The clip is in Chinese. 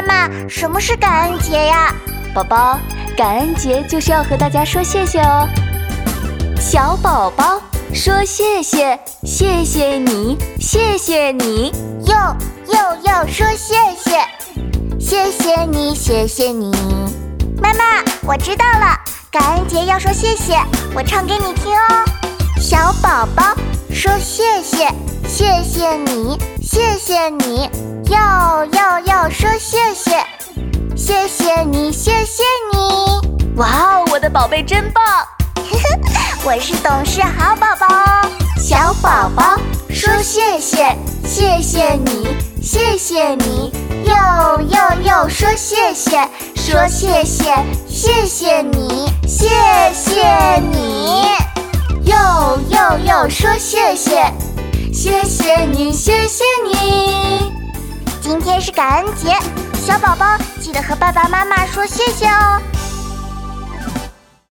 妈妈，什么是感恩节呀？宝宝，感恩节就是要和大家说谢谢哦。小宝宝说谢谢，谢谢你，谢谢你，又又又说谢谢，谢谢你，谢谢你。妈妈，我知道了，感恩节要说谢谢，我唱给你听哦。小宝宝说谢谢，谢谢你，谢谢你，要要要说谢谢，谢谢你，谢谢你。哇哦，我的宝贝真棒！我是懂事好宝宝哦。小宝宝说谢谢，谢谢你，谢谢你，又又又说谢谢，说谢谢，谢谢你，谢谢又又说谢谢，谢谢你，谢谢你。今天是感恩节，小宝宝记得和爸爸妈妈说谢谢哦。